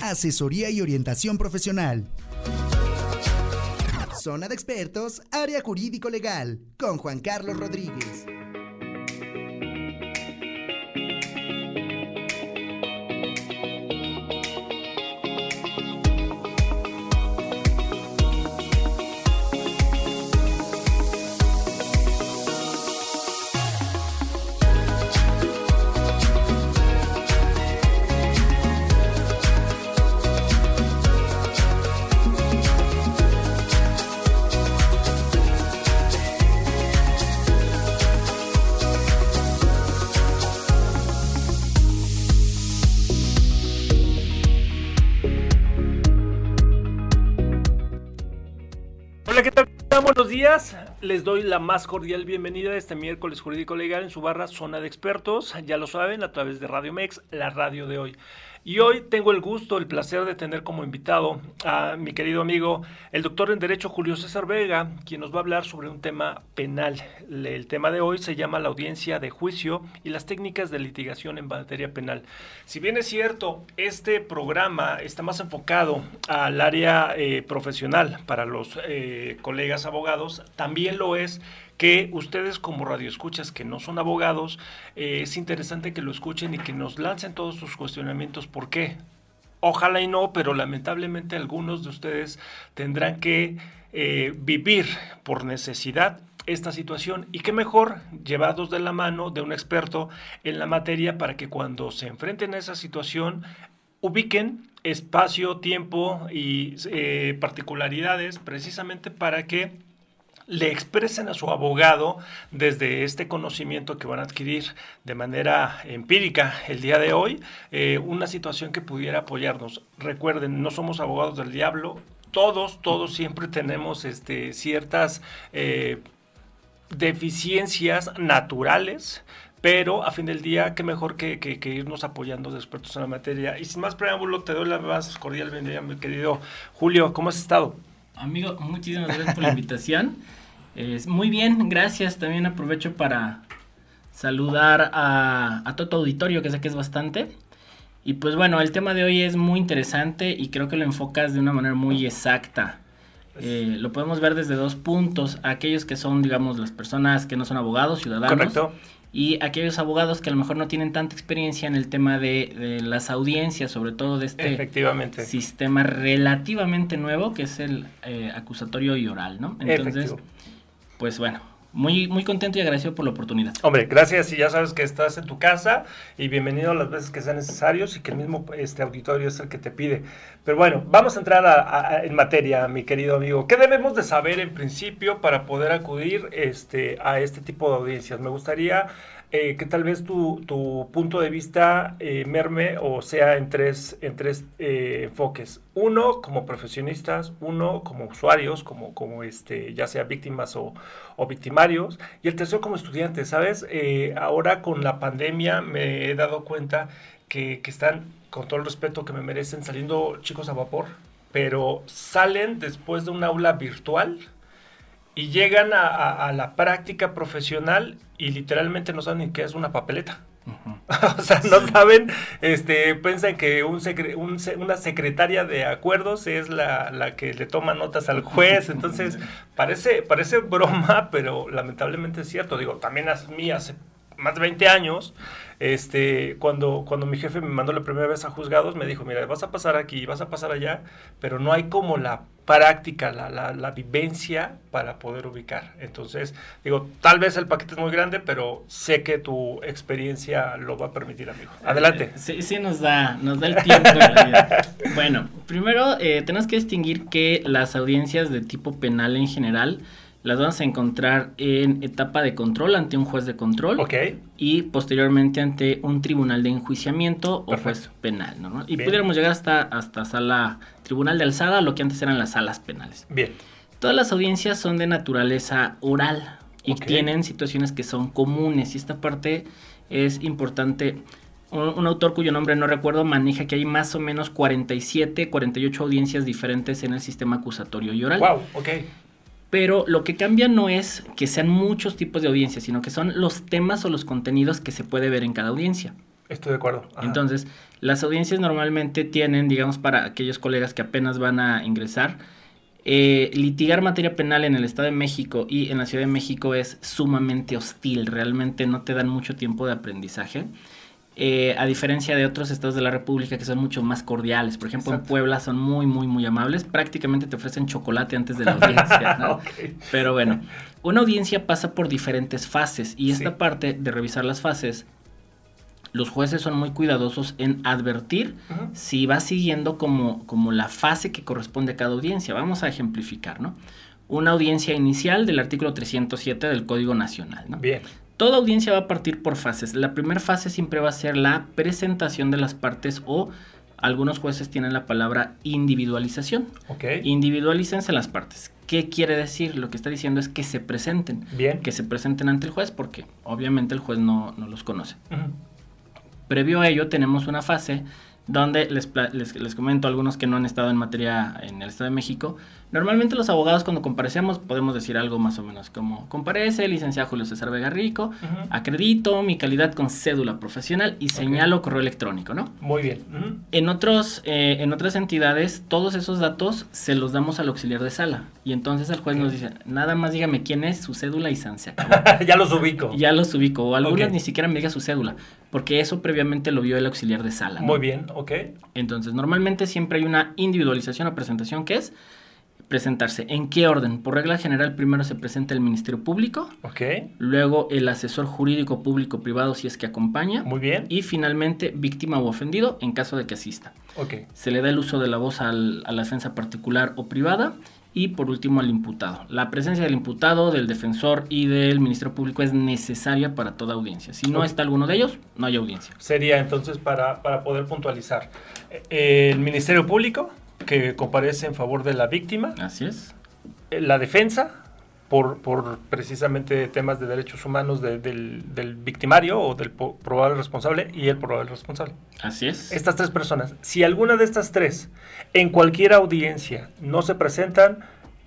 Asesoría y orientación profesional. Zona de expertos, área jurídico legal, con Juan Carlos Rodríguez. Les doy la más cordial bienvenida este miércoles jurídico legal en su barra Zona de Expertos. Ya lo saben, a través de Radio Mex, la radio de hoy. Y hoy tengo el gusto, el placer de tener como invitado a mi querido amigo, el doctor en Derecho Julio César Vega, quien nos va a hablar sobre un tema penal. El tema de hoy se llama la audiencia de juicio y las técnicas de litigación en materia penal. Si bien es cierto, este programa está más enfocado al área eh, profesional para los eh, colegas abogados, también lo es que ustedes como radioescuchas que no son abogados, eh, es interesante que lo escuchen y que nos lancen todos sus cuestionamientos. ¿Por qué? Ojalá y no, pero lamentablemente algunos de ustedes tendrán que eh, vivir por necesidad esta situación y qué mejor llevados de la mano de un experto en la materia para que cuando se enfrenten a esa situación ubiquen espacio, tiempo y eh, particularidades precisamente para que le expresen a su abogado desde este conocimiento que van a adquirir de manera empírica el día de hoy, eh, una situación que pudiera apoyarnos. Recuerden, no somos abogados del diablo, todos, todos siempre tenemos este, ciertas eh, deficiencias naturales, pero a fin del día, qué mejor que, que, irnos apoyando de expertos en la materia. Y sin más preámbulo, te doy la más cordial bienvenida, mi querido Julio. ¿Cómo has estado? Amigo, muchísimas gracias por la invitación muy bien, gracias. También aprovecho para saludar a, a todo tu auditorio, que sé que es bastante. Y pues bueno, el tema de hoy es muy interesante y creo que lo enfocas de una manera muy exacta. Eh, lo podemos ver desde dos puntos, aquellos que son, digamos, las personas que no son abogados, ciudadanos. Correcto. Y aquellos abogados que a lo mejor no tienen tanta experiencia en el tema de, las audiencias, sobre todo de este sistema relativamente nuevo que es el eh, acusatorio y oral, ¿no? Entonces, pues bueno, muy, muy contento y agradecido por la oportunidad. Hombre, gracias y ya sabes que estás en tu casa y bienvenido las veces que sean necesarios y que el mismo este auditorio es el que te pide. Pero bueno, vamos a entrar en materia, mi querido amigo. ¿Qué debemos de saber en principio para poder acudir este, a este tipo de audiencias? Me gustaría eh, que tal vez tu, tu punto de vista eh, merme o sea en tres, en tres eh, enfoques. Uno, como profesionistas, uno, como usuarios, como, como este, ya sea víctimas o, o victimarios, y el tercero, como estudiantes, ¿sabes? ahora con la pandemia me he dado cuenta que, que están, con todo el respeto que me merecen, saliendo chicos a vapor, pero salen después de un aula virtual y llegan a, la práctica profesional y literalmente no saben ni qué es una papeleta. o sea, no saben, este, piensan que un, una secretaria de acuerdos es la, la, que le toma notas al juez, entonces parece, parece broma, pero lamentablemente es cierto. Digo, también a mí hace más de 20 años, este, cuando, cuando mi jefe me mandó la primera vez a juzgados, me dijo, mira, vas a pasar aquí, vas a pasar allá, pero no hay como la práctica, la, la, la vivencia para poder ubicar. Entonces, digo, tal vez el paquete es muy grande, pero sé que tu experiencia lo va a permitir, amigo. Adelante. Sí, sí nos da, nos da el tiempo. bueno, primero eh, tenemos que distinguir que las audiencias de tipo penal en general las vamos a encontrar en etapa de control ante un juez de control y posteriormente ante un tribunal de enjuiciamiento o juez penal. Y pudiéramos llegar hasta, hasta sala, tribunal de alzada, lo que antes eran las salas penales. Bien. Todas las audiencias son de naturaleza oral y tienen situaciones que son comunes y esta parte es importante. Un, un, autor cuyo nombre no recuerdo maneja que hay más o menos 47, 48 audiencias diferentes en el sistema acusatorio y oral. Wow, ok. Pero lo que cambia no es que sean muchos tipos de audiencias, sino que son los temas o los contenidos que se puede ver en cada audiencia. Estoy de acuerdo. Ajá. Entonces, las audiencias normalmente tienen, digamos, para aquellos colegas que apenas van a ingresar, eh, litigar materia penal en el Estado de México y en la Ciudad de México es sumamente hostil, realmente no te dan mucho tiempo de aprendizaje. Eh, a diferencia de otros estados de la República que son mucho más cordiales, por ejemplo en Exacto. Puebla son muy, muy, muy amables, prácticamente te ofrecen chocolate antes de la audiencia, ¿no? Ok. Pero bueno, una audiencia pasa por diferentes fases y esta Sí. parte de revisar las fases, los jueces son muy cuidadosos en advertir Ujú. si va siguiendo como, como la fase que corresponde a cada audiencia. Vamos a ejemplificar, ¿no? Una audiencia inicial del artículo 307 del Código Nacional, ¿no? Bien. Toda audiencia va a partir por fases. La primera fase siempre va a ser la presentación de las partes o algunos jueces tienen la palabra individualización. Ok. Individualícense las partes. ¿Qué quiere decir? Lo que está diciendo es que se presenten. Bien. Que se presenten ante el juez porque obviamente el juez no, no los conoce. Previo a ello tenemos una fase donde les, les, les comento a algunos que no han estado en materia en el Estado de México. Normalmente los abogados cuando comparecemos podemos decir algo más o menos como comparece licenciado Julio César Vega Rico, acredito mi calidad con cédula profesional y señalo correo electrónico, ¿no? Muy bien. En, otros, eh, en otras entidades, todos esos datos se los damos al auxiliar de sala. Y entonces el juez nos dice, nada más dígame quién es, su cédula y san se acabó. ya los ubico. ya los ubico. O algunas Ok. ni siquiera me diga su cédula. Porque eso previamente lo vio el auxiliar de sala. ¿no? Muy bien. Ok. Entonces, normalmente siempre hay una individualización o presentación que es presentarse. ¿En qué orden? Por regla general, primero se presenta el Ministerio Público, Ok. luego el asesor jurídico público privado si es que acompaña, Muy bien. y finalmente víctima o ofendido en caso de que asista. Ok. Se le da el uso de la voz al- a la defensa particular o privada. Y por último al imputado. La presencia del imputado, del defensor y del Ministerio Público es necesaria para toda audiencia. Si no está alguno de ellos, no hay audiencia. Sería entonces para, para poder puntualizar. eh, El Ministerio Público, que comparece en favor de la víctima. Así es. eh, La defensa, por, por precisamente temas de derechos humanos de- del, del victimario o del probable responsable y el probable responsable. Así es. Estas tres personas, si alguna de estas tres en cualquier audiencia no se presentan,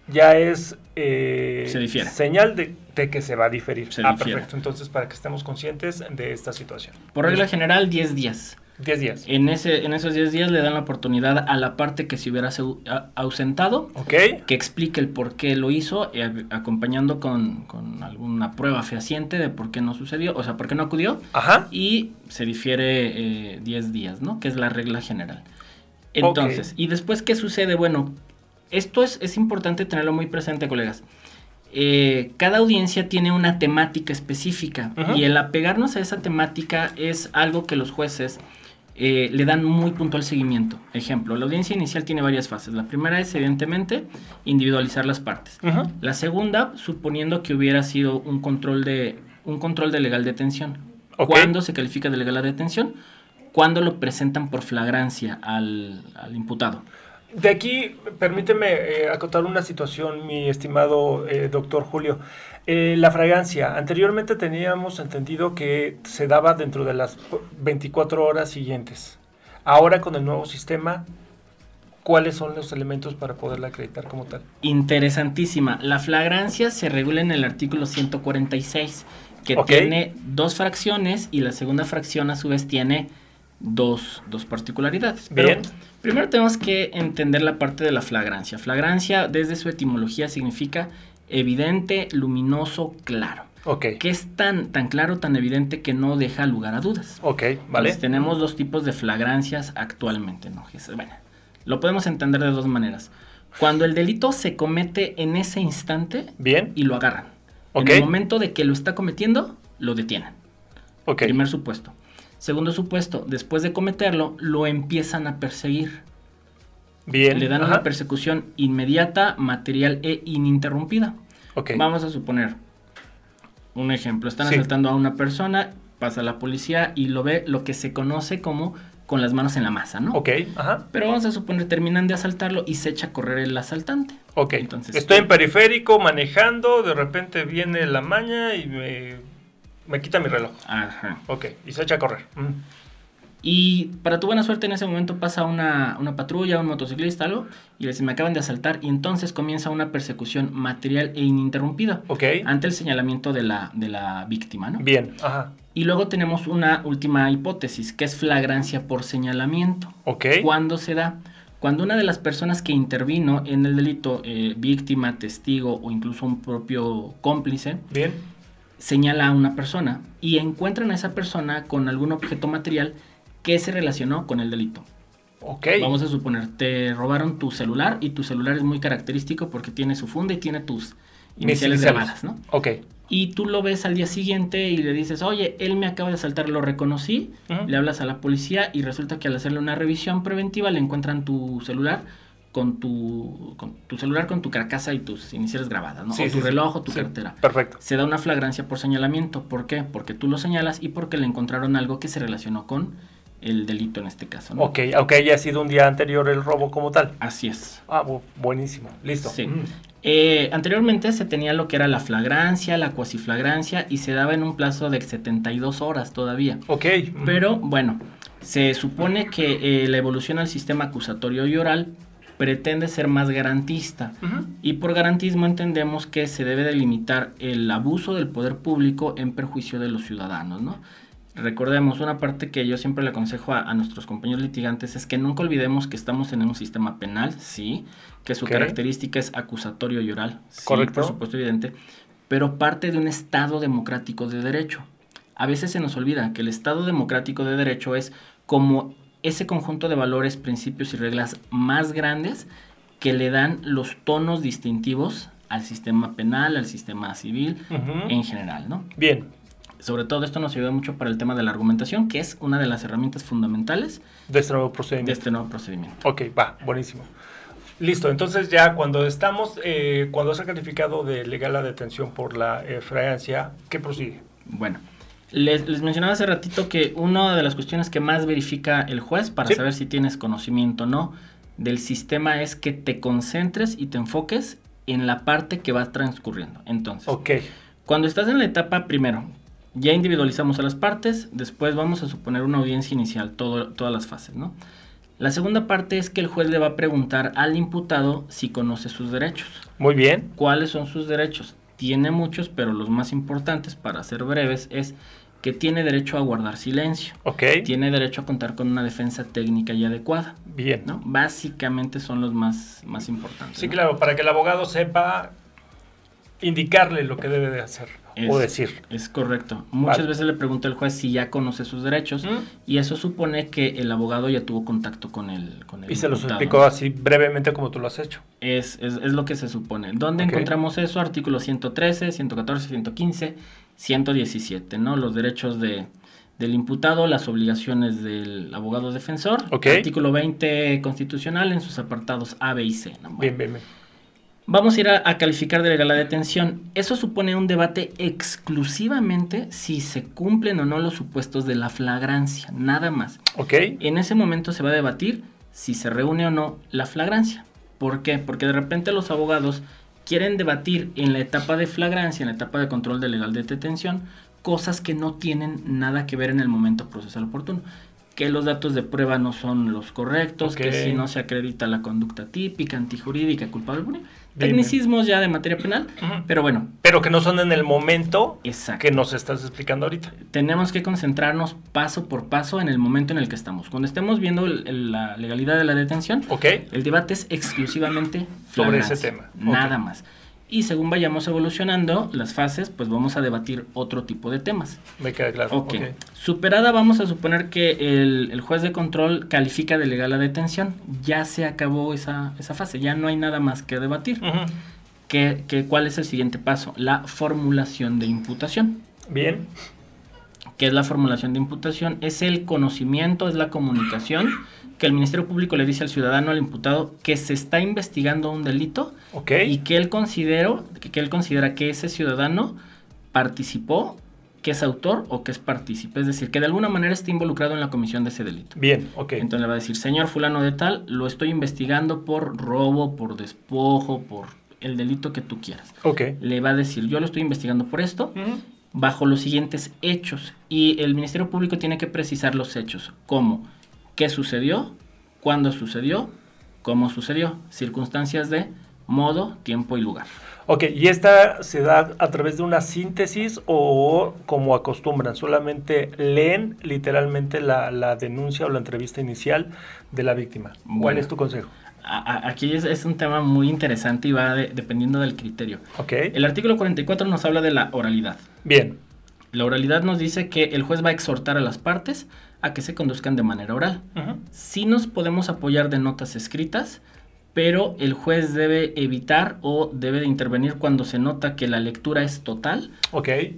ya es eh, Se señal de, de que se va a diferir. Se ah, difiere. perfecto. Entonces, para que estemos conscientes de esta situación. Por regla general, 10 días. 10 días. En, ese, en esos 10 días le dan la oportunidad a la parte que se hubiera ausentado ¿Ok? que explique el por qué lo hizo, eh, ac- acompañando con, con alguna prueba fehaciente de por qué no sucedió, o sea, por qué no acudió, Ajá. y se difiere eh, 10 días, ¿no? Que es la regla general. Entonces, ¿y después qué sucede? Bueno, esto es, es importante tenerlo muy presente, colegas. Eh, cada audiencia tiene una temática específica y el apegarnos a esa temática es algo que los jueces eh, le dan muy puntual seguimiento. Ejemplo, la audiencia inicial tiene varias fases. La primera es, evidentemente, individualizar las partes. La segunda, suponiendo que hubiera sido un control de, un control de legal detención. Ok. ¿Cuándo se califica de legal detención? Cuando lo presentan por flagrancia al, al imputado. De aquí, permíteme eh, acotar una situación, mi estimado eh, doctor Julio. Eh, la fragancia, anteriormente teníamos entendido que se daba dentro de las 24 horas siguientes. Ahora con el nuevo sistema, ¿cuáles son los elementos para poderla acreditar como tal? Interesantísima. La flagrancia se regula en el artículo 146, que tiene dos fracciones y la segunda fracción a su vez tiene dos, dos particularidades. Pero Bien. primero tenemos que entender la parte de la flagrancia. Flagrancia, desde su etimología, significa evidente, luminoso, claro. Ok, Que es tan, tan claro, tan evidente que no deja lugar a dudas. ok, vale. Entonces, tenemos dos tipos de flagrancias actualmente, ¿no? Bueno, lo podemos entender de dos maneras. Cuando el delito se comete en ese instante Bien, y lo agarran. Ok. En el momento de que lo está cometiendo, lo detienen. ok. Primer supuesto. Segundo supuesto, después de cometerlo, lo empiezan a perseguir. Bien. Le dan ajá, una persecución inmediata, material e ininterrumpida. Ok, Vamos a suponer un ejemplo. Están Sí. asaltando a una persona, pasa la policía y lo ve lo que se conoce como con las manos en la masa, ¿no? ok, ajá, Pero vamos a suponer, terminan de asaltarlo y se echa a correr el asaltante. ok. Entonces- Estoy en periférico manejando, de repente viene la maña y me, me quita mi reloj. Ajá. Ok, y se echa a correr. Mm. Y para tu buena suerte en ese momento pasa una, una patrulla, un motociclista, algo, y le dice, me acaban de asaltar, y entonces comienza una persecución material e ininterrumpida Ok. ante el señalamiento de la, de la víctima, ¿no? Bien. Ajá. Y luego tenemos una última hipótesis, que es flagrancia por señalamiento. Ok. ¿Cuándo se da? Cuando una de las personas que intervino en el delito, eh, víctima, testigo o incluso un propio cómplice, Bien. Señala a una persona y encuentran a esa persona con algún objeto material que se relacionó con el delito. Ok. Vamos a suponer, te robaron tu celular y tu celular es muy característico porque tiene su funda y tiene tus iniciales grabadas, ¿no? Ok. Y tú lo ves al día siguiente y le dices, oye, él me acaba de asaltar, lo reconocí, le hablas a la policía y resulta que al hacerle una revisión preventiva le encuentran tu celular con tu, con tu celular con tu carcasa y tus iniciales grabadas, ¿no? Sí, o tu sí. reloj o tu Sí. cartera. Perfecto. Se da una flagrancia por señalamiento. ¿Por qué? Porque tú lo señalas y porque le encontraron algo que se relacionó con el delito en este caso, ¿no? Ok, aunque haya sido un día anterior el robo como tal. Así es. Ah, bu- buenísimo. Listo. Sí. Mm. Eh, anteriormente se tenía lo que era la flagrancia, la cuasiflagrancia y se daba en un plazo de 72 horas todavía. Ok. mm. Pero bueno, se supone que eh, la evolución al sistema acusatorio y oral pretende ser más garantista. Y por garantismo entendemos que se debe delimitar el abuso del poder público en perjuicio de los ciudadanos, ¿no? Recordemos, una parte que yo siempre le aconsejo a, a nuestros compañeros litigantes es que nunca olvidemos que estamos en un sistema penal, sí, que su característica es acusatorio y oral, sí, Correcto. por supuesto evidente, pero parte de un Estado democrático de derecho. A veces se nos olvida que el Estado democrático de derecho es como ese conjunto de valores, principios y reglas más grandes que le dan los tonos distintivos al sistema penal, al sistema civil Ujú. en general, ¿no? Bien. Sobre todo esto nos ayuda mucho para el tema de la argumentación, que es una de las herramientas fundamentales De este nuevo de procedimiento. este nuevo procedimiento. Ok, va, buenísimo. Listo, entonces ya cuando estamos, eh, cuando se ha calificado de legal la detención por la eh, fragancia, ¿qué prosigue? Bueno, les, les mencionaba hace ratito que una de las cuestiones que más verifica el juez para Sí. saber si tienes conocimiento o no del sistema es que te concentres y te enfoques en la parte que va transcurriendo. Entonces, Ok, Cuando estás en la etapa primero, ya individualizamos a las partes, después vamos a suponer una audiencia inicial, todo- todas las fases, ¿no? La segunda parte es que el juez le va a preguntar al imputado si conoce sus derechos. muy bien. ¿Cuáles son sus derechos? Tiene muchos, pero los más importantes, para ser breves, es que tiene derecho a guardar silencio, Ok, tiene derecho a contar con una defensa técnica y adecuada, bien. ¿no? Básicamente son los más, más importantes. Sí, ¿no? claro, para que el abogado sepa indicarle lo que debe de hacer o decir. Es correcto. Muchas Vale. veces le pregunta el juez si ya conoce sus derechos Mm. y eso supone que el abogado ya tuvo contacto con el con el Y se los explicó así brevemente como tú lo has hecho. Es, es, es lo que se supone. ¿Dónde encontramos eso? Artículos 113, 114, 115, 117, ¿no? Los derechos de, del imputado, las obligaciones del abogado defensor. Artículo 20 constitucional en sus apartados A, B y C. ¿no? Bueno, Bien, bien, bien. Vamos a ir a, a calificar de legal la detención. Eso supone un debate exclusivamente si se cumplen o no los supuestos de la flagrancia, nada más. Ok, En ese momento se va a debatir si se reúne o no la flagrancia. ¿Por qué? Porque de repente los abogados quieren debatir en la etapa de flagrancia, en la etapa de control de legal de detención, cosas que no tienen nada que ver en el momento procesal oportuno. Que los datos de prueba no son los correctos, que si no se acredita la conducta típica, antijurídica, culpable. Tecnicismos ya de materia penal, pero bueno, pero que no son en el momento exacto. que nos estás explicando ahorita. Tenemos que concentrarnos paso por paso en el momento en el que estamos. Cuando estemos viendo el- el- la legalidad de la detención, Ok, el debate es exclusivamente Sobre ese tema. Nada más. Y según vayamos evolucionando las fases, pues vamos a debatir otro tipo de temas. me queda claro. Ok. Ok. Superada, vamos a suponer que el, el juez de control califica de legal la detención. Ya se acabó esa, esa fase, ya no hay nada más que debatir. ¿Qué, qué, cuál es el siguiente paso? La formulación de imputación. Bien, ¿Qué es la formulación de imputación? Es el conocimiento, es la comunicación que el Ministerio Público le dice al ciudadano, al imputado, que se está investigando un delito y que él, considero, que, que él considera que ese ciudadano participó, que es autor o que es partícipe. Es decir, que de alguna manera está involucrado en la comisión de ese delito. Bien, ok. Entonces le va a decir, señor fulano de tal, lo estoy investigando por robo, por despojo, por el delito que tú quieras. Ok. Le va a decir, yo lo estoy investigando por esto. Bajo los siguientes hechos y el Ministerio Público tiene que precisar los hechos, como qué sucedió, cuándo sucedió, cómo sucedió, circunstancias de modo, tiempo y lugar. Ok, ¿y esta se da a través de una síntesis o como acostumbran? ¿Solamente leen literalmente la, la denuncia o la entrevista inicial de la víctima? ¿Cuál es tu consejo? A- a- Aquí es, es un tema muy interesante y va de- dependiendo del criterio. Ok, El artículo 44 nos habla de la oralidad. bien, La oralidad nos dice que el juez va a exhortar a las partes a que se conduzcan de manera oral. Sí nos podemos apoyar de notas escritas, pero el juez debe evitar o debe de intervenir cuando se nota que la lectura es total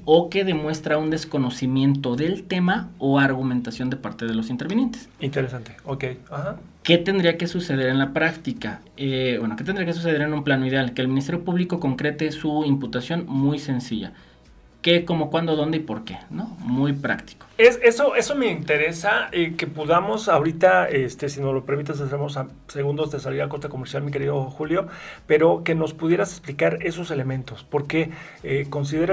o que demuestra un desconocimiento del tema o argumentación de parte de los intervinientes. interesante, ok, ajá, ¿Qué tendría que suceder en la práctica? Eh, bueno, ¿qué tendría que suceder en un plano ideal? Que el Ministerio Público concrete su imputación muy sencilla. ¿Qué, cómo, cuándo, dónde y por qué? ¿No? Muy práctico. Es, eso, eso me interesa, eh, que podamos ahorita, este, si nos lo permites, hacemos segundos de salida a corte comercial, mi querido Julio, pero que nos pudieras explicar esos elementos, porque eh,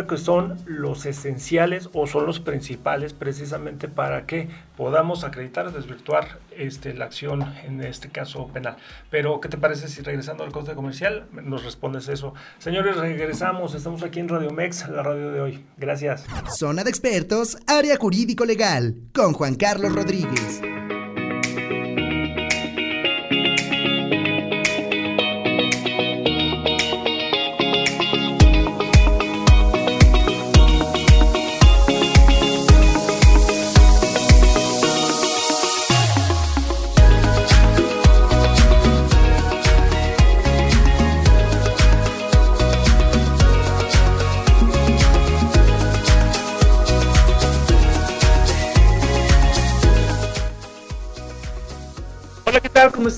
que son los esenciales o son los principales precisamente para que podamos acreditar, desvirtuar este, la acción, en este caso penal. Pero, ¿qué te parece si regresando al corte comercial nos respondes eso? Señores, regresamos, estamos aquí en Radio Mex, la radio de hoy. Gracias. Zona de expertos, área legal, con Juan Carlos Rodríguez.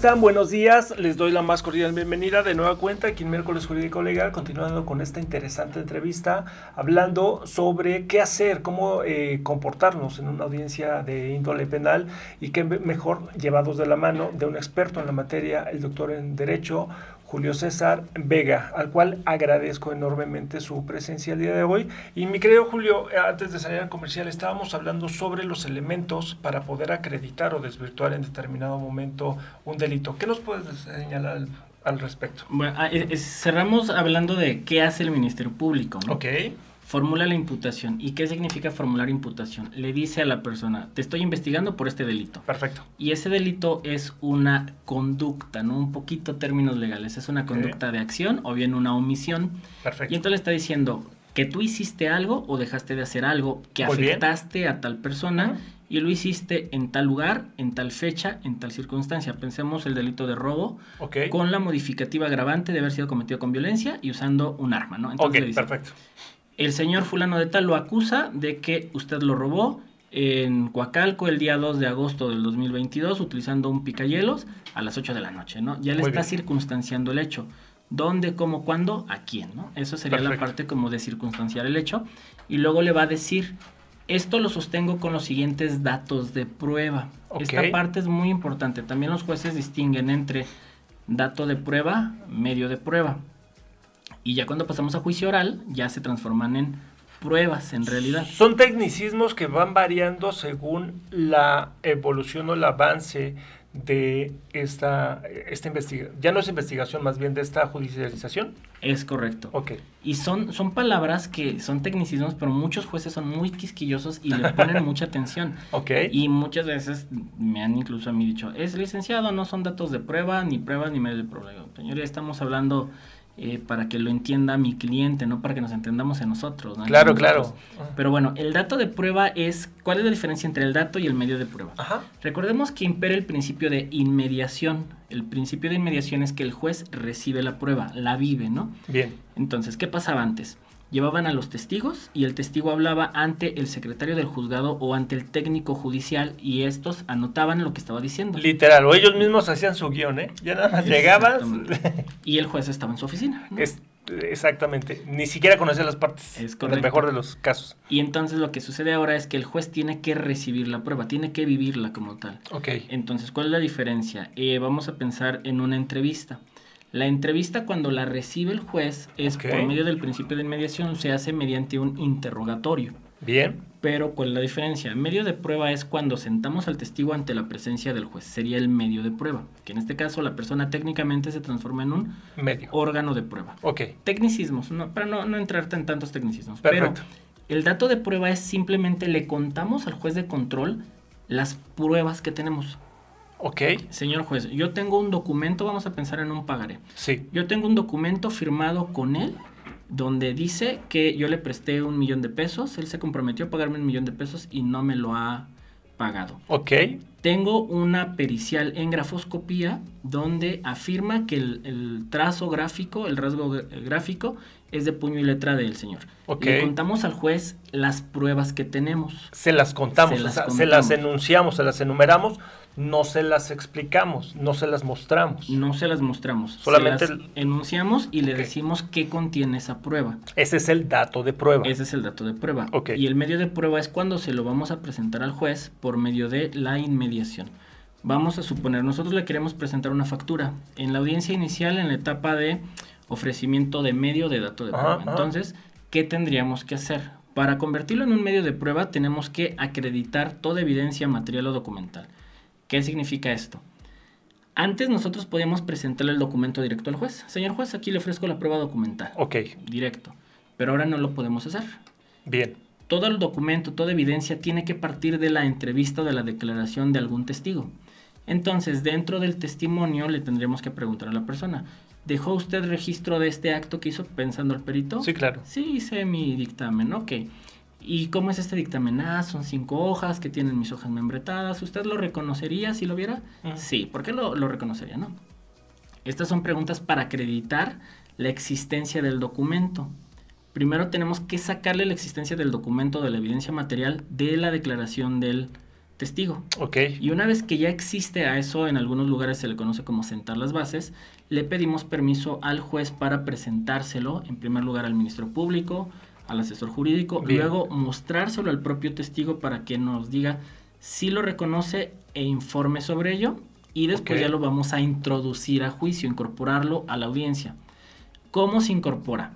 Buenos días. Les doy la más cordial bienvenida de nueva cuenta aquí en Miércoles Jurídico Legal, continuando con esta interesante entrevista, hablando sobre qué hacer, cómo eh, comportarnos en una audiencia de índole penal y qué me- mejor llevados de la mano de un experto en la materia, el doctor en Derecho, Julio César Vega, al cual agradezco enormemente su presencia el día de hoy. Y mi querido Julio, eh, antes de salir al comercial, estábamos hablando sobre los elementos para poder acreditar o desvirtuar en determinado momento un delito. ¿Qué nos puedes señalar al, al respecto? Bueno, ah, eh, eh, cerramos hablando de qué hace el Ministerio Público. ¿no? Ok, Formula la imputación. ¿Y qué significa formular imputación? Le dice a la persona, te estoy investigando por este delito. perfecto. Y ese delito es una conducta, ¿no? Un poquito términos legales. Es una conducta de acción o bien una omisión. Perfecto. Y entonces le está diciendo que tú hiciste algo o dejaste de hacer algo que Muy bien. afectaste a tal persona y lo hiciste en tal lugar, en tal fecha, en tal circunstancia. Pensemos el delito de robo con la modificativa agravante de haber sido cometido con violencia y usando un arma, ¿no? ok, le dice, perfecto. El señor fulano de tal lo acusa de que usted lo robó en Coacalco el día 2 de agosto del 2022 utilizando un picayelos a las 8 de la noche, ¿no? Ya le Muy está bien. circunstanciando el hecho. ¿Dónde, cómo, cuándo, a quién, ¿no? Eso sería la parte como de circunstanciar el hecho. Y luego le va a decir, esto lo sostengo con los siguientes datos de prueba. Esta parte es muy importante. También los jueces distinguen entre dato de prueba, medio de prueba. Y ya cuando pasamos a juicio oral, ya se transforman en pruebas en realidad. Son tecnicismos que van variando según la evolución o el avance de esta, esta investigación. Ya no es investigación, más bien de esta judicialización. Es correcto. Ok. Y son, son palabras que son tecnicismos, pero muchos jueces son muy quisquillosos y le ponen mucha atención. Ok. Y muchas veces me han incluso a mí dicho, es licenciado, no son datos de prueba, ni pruebas, ni medio de prueba. Digo, Señor, ya estamos hablando eh, para que lo entienda mi cliente, no para que nos entendamos en nosotros. ¿no? Claro, nosotros. claro. Pero bueno, el dato de prueba es, ¿cuál es la diferencia entre el dato y el medio de prueba? Ajá. Recordemos que impera el principio de inmediación. El principio de inmediación es que el juez recibe la prueba, la vive, ¿no? Bien. Entonces, ¿qué pasaba antes? Llevaban a los testigos y el testigo hablaba ante el secretario del juzgado o ante el técnico judicial y estos anotaban lo que estaba diciendo. Literal, o ellos mismos hacían su guion, ¿eh? Ya nada más. Exactamente. Y el juez estaba en su oficina. ¿no? Es- exactamente. Ni siquiera conocía las partes. Es En el correcto. mejor de los casos. Y entonces lo que sucede ahora es que el juez tiene que recibir la prueba, tiene que vivirla como tal. Ok. Entonces, ¿cuál es la diferencia? Eh, vamos a pensar en una entrevista. La entrevista cuando la recibe el juez es por medio del principio de inmediación, se hace mediante un interrogatorio. Bien. Pero ¿cuál es la diferencia? Medio de prueba es cuando sentamos al testigo ante la presencia del juez. Sería el medio de prueba, que en este caso la persona técnicamente se transforma en un Medio. órgano de prueba. Ok. Tecnicismos, no, para no, no entrarte en tantos tecnicismos. Perfecto. Pero el dato de prueba es simplemente le contamos al juez de control las pruebas que tenemos. Ok. Señor juez, yo tengo un documento, vamos a pensar en un pagaré. Sí. Yo tengo un documento firmado con él donde dice que yo le presté un millón de pesos, él se comprometió a pagarme un millón de pesos y no me lo ha pagado. Ok. Tengo una pericial en grafoscopía donde afirma que el, el trazo gráfico, el rasgo gráfico, es de puño y letra del señor. Ok. Le contamos al juez las pruebas que tenemos. Se las contamos, Se o las se enunciamos, se las enumeramos, no se las explicamos, no se las mostramos. No se las mostramos. Solamente se las enunciamos y le decimos qué contiene esa prueba. Ese es el dato de prueba. Ese es el dato de prueba. Ok. Y el medio de prueba es cuando se lo vamos a presentar al juez por medio de la inmediación. Vamos a suponer, nosotros le queremos presentar una factura. En la audiencia inicial, en la etapa de ofrecimiento de medio de dato de prueba. ajá. Entonces, ¿qué tendríamos que hacer? Para convertirlo en un medio de prueba, tenemos que acreditar toda evidencia material o documental. ¿Qué significa esto? Antes nosotros podíamos presentarle el documento directo al juez. Señor juez, aquí le ofrezco la prueba documental. Ok, Directo. Pero ahora no lo podemos hacer. bien. Todo el documento, toda evidencia tiene que partir de la entrevista o de la declaración de algún testigo. Entonces, dentro del testimonio le tendremos que preguntar a la persona, ¿dejó usted registro de este acto que hizo pensando el perito? Sí, claro. Sí, hice mi dictamen, ok. ¿Y cómo es este dictamen? Ah, son cinco hojas que tienen mis hojas membretadas. ¿Usted lo reconocería si lo viera? Ujú. Sí, ¿por qué lo, lo reconocería, no? Estas son preguntas para acreditar la existencia del documento. Primero tenemos que sacarle la existencia del documento de la evidencia material de la declaración del testigo. Ok, Y una vez que ya existe a eso, en algunos lugares se le conoce como sentar las bases, le pedimos permiso al juez para presentárselo, en primer lugar al ministro público, al asesor jurídico, Bien. luego mostrárselo al propio testigo para que nos diga si lo reconoce e informe sobre ello, y después ya lo vamos a introducir a juicio, incorporarlo a la audiencia. ¿Cómo se incorpora?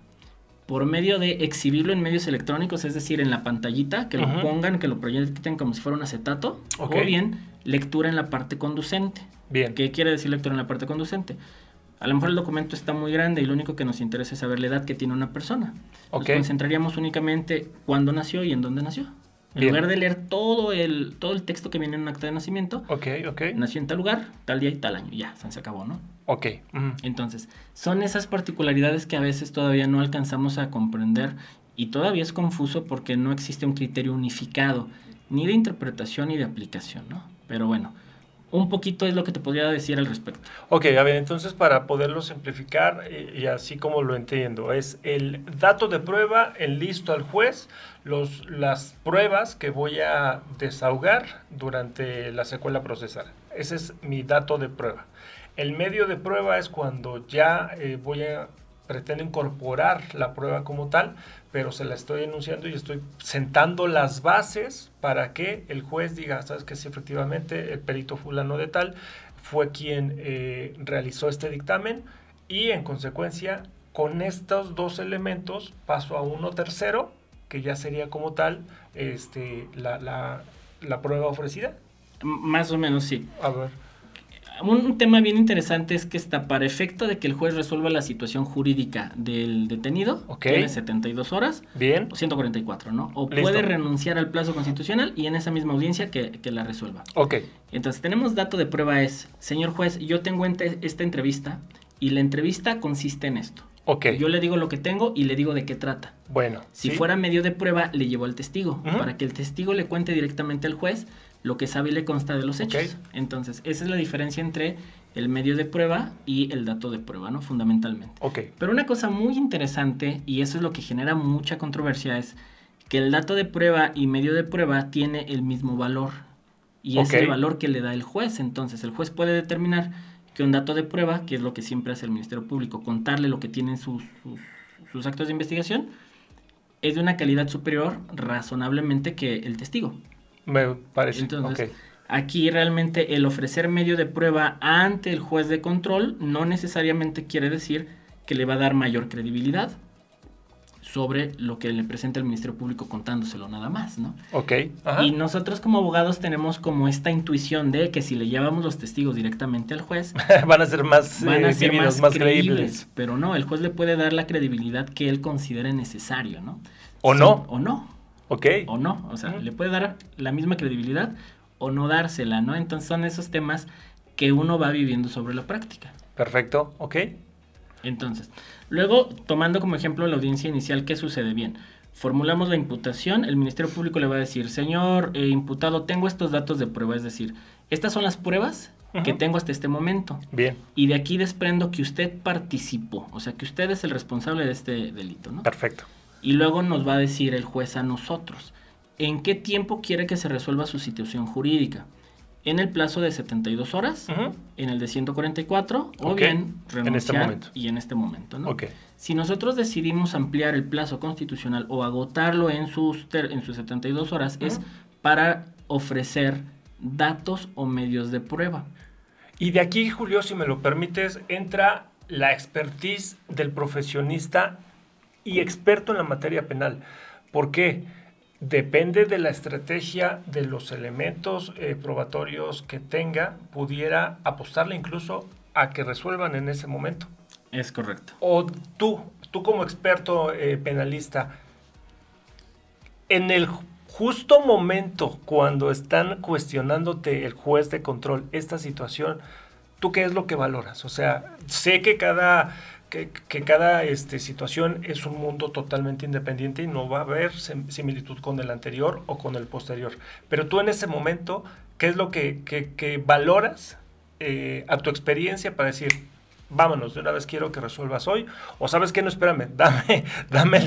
Por medio de exhibirlo en medios electrónicos, es decir, en la pantallita, que lo pongan, que lo proyecten como si fuera un acetato, o bien lectura en la parte conducente. bien. ¿Qué quiere decir lectura en la parte conducente? A lo mejor el documento está muy grande y lo único que nos interesa es saber la edad que tiene una persona. Nos concentraríamos únicamente cuándo nació y en dónde nació. En Bien. lugar de leer todo el, todo el texto que viene en un acta de nacimiento, Ok, ok. nació en tal lugar, tal día y tal año. Ya, se acabó, ¿no? Ok. Entonces, son esas particularidades que a veces todavía no alcanzamos a comprender y todavía es confuso porque no existe un criterio unificado, ni de interpretación ni de aplicación, ¿no? Pero bueno, un poquito es lo que te podría decir al respecto. Ok, a ver, entonces para poderlo simplificar eh, y así como lo entiendo, es el dato de prueba, el listo al juez, los, las pruebas que voy a desahogar durante la secuela procesal. Ese es mi dato de prueba. El medio de prueba es cuando ya eh, voy a pretendo incorporar la prueba como tal, pero se la estoy enunciando y estoy sentando las bases para que el juez diga, sabes que sí, efectivamente, el perito fulano de tal fue quien eh, realizó este dictamen y en consecuencia con estos dos elementos paso a uno tercero que ya sería como tal este, la, la, la prueba ofrecida. Más o menos sí. A ver. Un tema bien interesante es que está para efecto de que el juez resuelva la situación jurídica del detenido, Ok. tiene 72 horas, Bien. o 144, ¿no? O Listo. puede renunciar al plazo constitucional y en esa misma audiencia que, que la resuelva. Ok. Entonces, tenemos dato de prueba es, señor juez, yo tengo ente- esta entrevista y la entrevista consiste en esto. Ok. Yo le digo lo que tengo y le digo de qué trata. bueno. Si ¿sí? fuera medio de prueba, le llevo al testigo para que el testigo le cuente directamente al juez lo que sabe y le consta de los hechos. Entonces, esa es la diferencia entre el medio de prueba y el dato de prueba, ¿no? Fundamentalmente. Ok. Pero una cosa muy interesante, y eso es lo que genera mucha controversia, es que el dato de prueba y medio de prueba tiene el mismo valor. Y es Ok. el valor que le da el juez. Entonces, el juez puede determinar que un dato de prueba, que es lo que siempre hace el Ministerio Público, contarle lo que tienen sus, sus, sus actos de investigación, es de una calidad superior razonablemente que el testigo. Me parece. Entonces. Aquí realmente el ofrecer medio de prueba ante el juez de control no necesariamente quiere decir que le va a dar mayor credibilidad sobre lo que le presenta el Ministerio Público contándoselo nada más, ¿no? Ok. Ajá. Y nosotros como abogados tenemos como esta intuición de que si le llevamos los testigos directamente al juez, van a ser más van a eh, ser más, más creíbles. creíbles. Pero no, el juez le puede dar la credibilidad que él considere necesario, ¿no? O Sí, no. O no, Ok. o no. O sea, le puede dar la misma credibilidad o no dársela, ¿no? Entonces son esos temas que uno va viviendo sobre la práctica. Perfecto. Ok. Entonces, luego, tomando como ejemplo la audiencia inicial, ¿qué sucede? Bien, formulamos la imputación, el Ministerio Público le va a decir, señor eh, imputado, tengo estos datos de prueba, es decir, estas son las pruebas que tengo hasta este momento. Bien. Y de aquí desprendo que usted participó, o sea, que usted es el responsable de este delito, ¿no? Perfecto. Y luego nos va a decir el juez a nosotros, ¿en qué tiempo quiere que se resuelva su situación jurídica? ¿En el plazo de 72 horas? Ujú. ¿En el de 144? O Ok, bien en este renunciar momento. y en este momento, ¿no? Si nosotros decidimos ampliar el plazo constitucional o agotarlo en sus, en sus 72 horas, es para ofrecer datos o medios de prueba. Y de aquí, Julio, si me lo permites, entra la expertise del profesionista y experto en la materia penal. ¿Por qué? Depende de la estrategia, de los elementos eh, probatorios que tenga, pudiera apostarle incluso a que resuelvan en ese momento. Es correcto. O tú, tú como experto eh, penalista, en el justo momento cuando están cuestionándote el juez de control esta situación, ¿tú qué es lo que valoras? O sea, sé que cada, que, que cada este, situación es un mundo totalmente independiente y no va a haber sim- similitud con el anterior o con el posterior. Pero tú en ese momento, ¿qué es lo que, que- que valoras eh, a tu experiencia para decir, vámonos, de una vez quiero que resuelvas hoy? O sabes que no, espérame, dame, dame